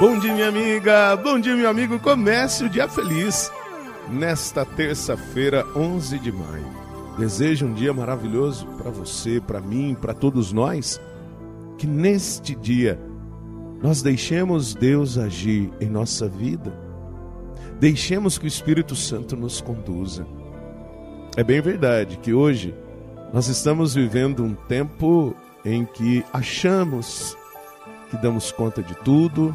Bom dia, minha amiga. Bom dia, meu amigo. Comece o dia feliz nesta terça-feira, 11 de maio. Desejo um dia maravilhoso para você, para mim, para todos nós. Que neste dia nós deixemos Deus agir em nossa vida. Deixemos que o Espírito Santo nos conduza. É bem verdade que hoje nós estamos vivendo um tempo em que achamos que damos conta de tudo,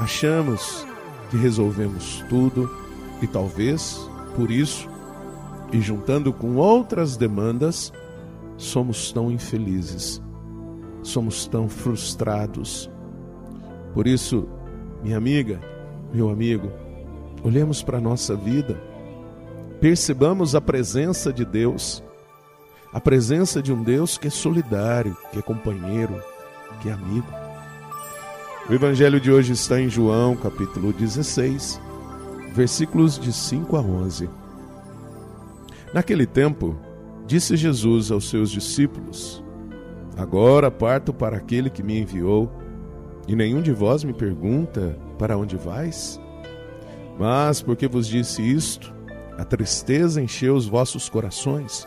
Achamos que resolvemos tudo e talvez por isso, e juntando com outras demandas, somos tão infelizes, somos tão frustrados. Por isso, minha amiga, meu amigo, olhemos para a nossa vida, percebamos a presença de Deus, a presença de um Deus que é solidário, que é companheiro, que é amigo. O evangelho de hoje está em João, capítulo 16, versículos de 5 a 11. Naquele tempo, disse Jesus aos seus discípulos: Agora parto para aquele que me enviou, e nenhum de vós me pergunta: Para onde vais? Mas porque vos disse isto, a tristeza encheu os vossos corações.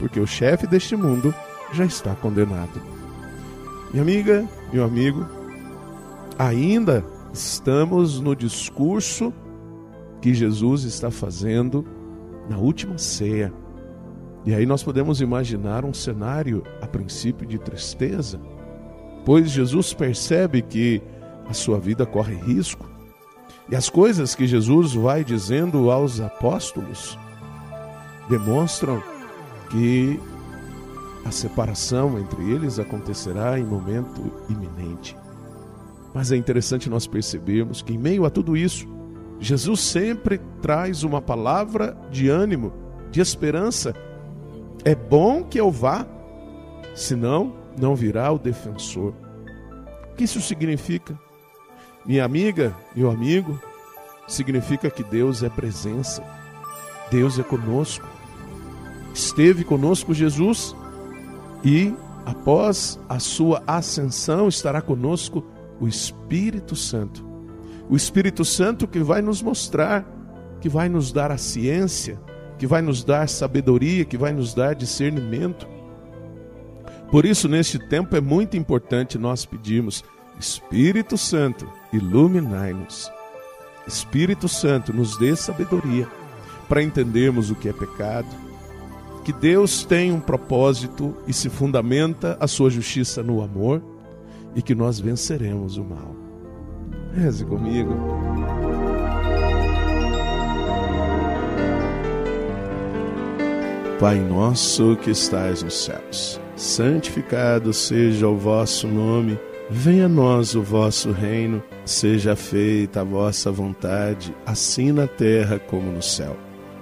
porque o chefe deste mundo já está condenado. Minha amiga, meu amigo, ainda estamos no discurso que Jesus está fazendo na última ceia. E aí nós podemos imaginar um cenário a princípio de tristeza, pois Jesus percebe que a sua vida corre risco. E as coisas que Jesus vai dizendo aos apóstolos demonstram que a separação entre eles acontecerá em momento iminente. Mas é interessante nós percebermos que, em meio a tudo isso, Jesus sempre traz uma palavra de ânimo, de esperança. É bom que eu vá, senão não virá o defensor. O que isso significa? Minha amiga, meu amigo, significa que Deus é presença, Deus é conosco. Esteve conosco Jesus e após a sua ascensão estará conosco o Espírito Santo. O Espírito Santo que vai nos mostrar, que vai nos dar a ciência, que vai nos dar sabedoria, que vai nos dar discernimento. Por isso, neste tempo é muito importante nós pedirmos: Espírito Santo, iluminai-nos. Espírito Santo, nos dê sabedoria para entendermos o que é pecado, que Deus tem um propósito e se fundamenta a sua justiça no amor e que nós venceremos o mal. Reze comigo. Pai nosso que estais nos céus, santificado seja o vosso nome, venha a nós o vosso reino, seja feita a vossa vontade, assim na terra como no céu.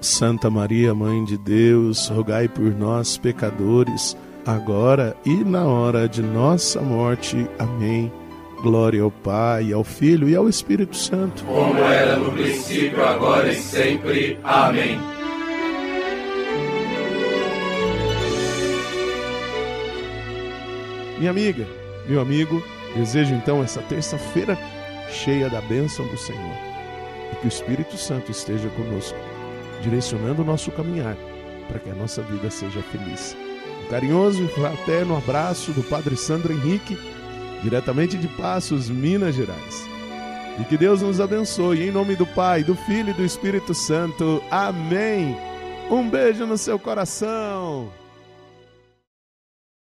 Santa Maria, Mãe de Deus, rogai por nós, pecadores, agora e na hora de nossa morte. Amém. Glória ao Pai, ao Filho e ao Espírito Santo. Como era no princípio, agora e sempre. Amém. Minha amiga, meu amigo, desejo então essa terça-feira cheia da bênção do Senhor e que o Espírito Santo esteja conosco direcionando o nosso caminhar para que a nossa vida seja feliz. Um carinhoso e fraterno abraço do Padre Sandro Henrique diretamente de Passos, Minas Gerais. E que Deus nos abençoe, em nome do Pai, do Filho e do Espírito Santo. Amém. Um beijo no seu coração.